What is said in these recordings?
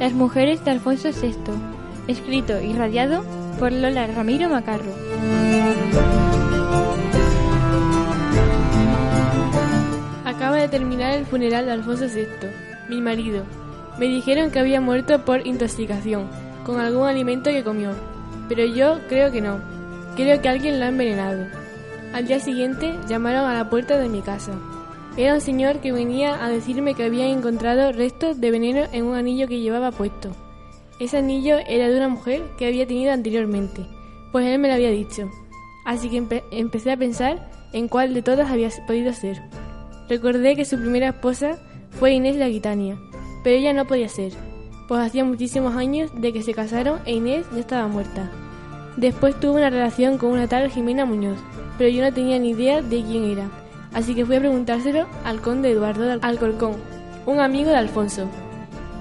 Las mujeres de Alfonso VI, escrito y radiado por Lola Ramiro Macarro. Acaba de terminar el funeral de Alfonso VI, mi marido. Me dijeron que había muerto por intoxicación, con algún alimento que comió, pero yo creo que no. Creo que alguien lo ha envenenado. Al día siguiente llamaron a la puerta de mi casa. Era un señor que venía a decirme que había encontrado restos de veneno en un anillo que llevaba puesto. Ese anillo era de una mujer que había tenido anteriormente, pues él me lo había dicho. Así que empe empecé a pensar en cuál de todas había podido ser. Recordé que su primera esposa fue Inés de Aquitania, pero ella no podía ser, pues hacía muchísimos años de que se casaron e Inés ya estaba muerta. Después tuvo una relación con una tal Jimena Muñoz, pero yo no tenía ni idea de quién era, así que fui a preguntárselo al conde Eduardo de Alcorcón, un amigo de Alfonso.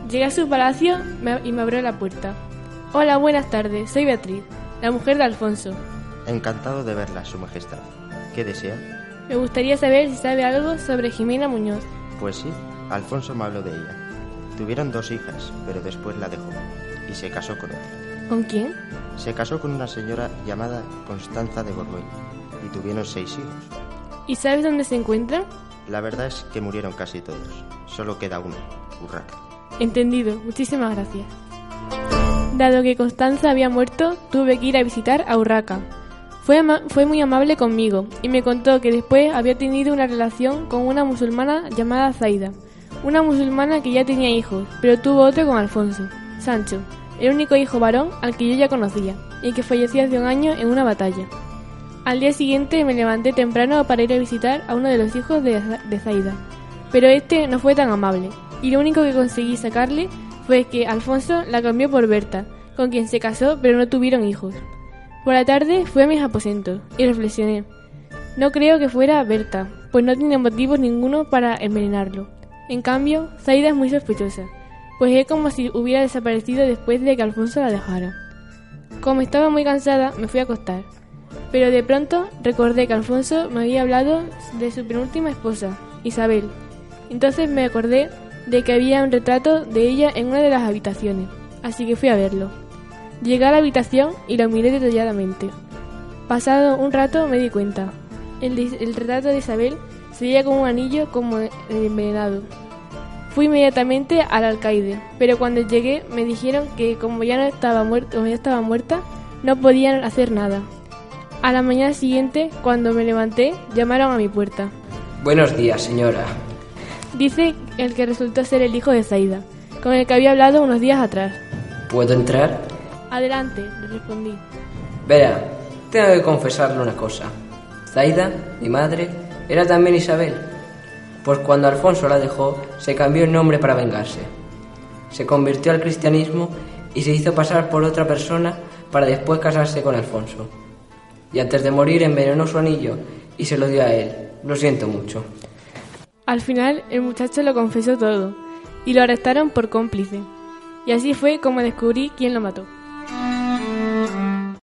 Llegué a su palacio y me abrió la puerta. Hola, buenas tardes, soy Beatriz, la mujer de Alfonso. Encantado de verla, Su Majestad. ¿Qué desea? Me gustaría saber si sabe algo sobre Jimena Muñoz. Pues sí, Alfonso me habló de ella. Tuvieron dos hijas, pero después la dejó y se casó con otra. ¿Con quién? Se casó con una señora llamada Constanza de Borgoña y tuvieron seis hijos. ¿Y sabes dónde se encuentran? La verdad es que murieron casi todos. Solo queda uno, Urraca. Entendido. Muchísimas gracias. Dado que Constanza había muerto, tuve que ir a visitar a Urraca. Fue, fue, muy amable conmigo y me contó que después había tenido una relación con una musulmana llamada Zaida, una musulmana que ya tenía hijos, pero tuvo otro con Alfonso, Sancho, el único hijo varón al que yo ya conocía y que falleció hace un año en una batalla. Al día siguiente me levanté temprano para ir a visitar a uno de los hijos de, Zaida, pero este no fue tan amable y lo único que conseguí sacarle fue que Alfonso la cambió por Berta, con quien se casó pero no tuvieron hijos. Por la tarde fui a mis aposentos y reflexioné. No creo que fuera Berta, pues no tiene motivos ninguno para envenenarlo. En cambio, Zaida es muy sospechosa, pues es como si hubiera desaparecido después de que Alfonso la dejara. Como estaba muy cansada, me fui a acostar. Pero de pronto recordé que Alfonso me había hablado de su penúltima esposa, Isabel. Entonces me acordé de que había un retrato de ella en una de las habitaciones, así que fui a verlo. Llegué a la habitación y lo miré detalladamente. Pasado un rato me di cuenta. El, retrato de Isabel se veía como un anillo como envenenado. Fui inmediatamente al alcaide, pero cuando llegué me dijeron que como ya no estaba muerta, como ya estaba muerta, no podían hacer nada. A la mañana siguiente, cuando me levanté, llamaron a mi puerta. Buenos días, señora. Dice el que resultó ser el hijo de Zaida, con el que había hablado unos días atrás. ¿Puedo entrar? Adelante, le respondí. Verá, tengo que confesarle una cosa. Zaida, mi madre, era también Isabel. Pues cuando Alfonso la dejó, se cambió el nombre para vengarse. Se convirtió al cristianismo y se hizo pasar por otra persona para después casarse con Alfonso. Y antes de morir envenenó su anillo y se lo dio a él. Lo siento mucho. Al final, el muchacho lo confesó todo y lo arrestaron por cómplice. Y así fue como descubrí quién lo mató.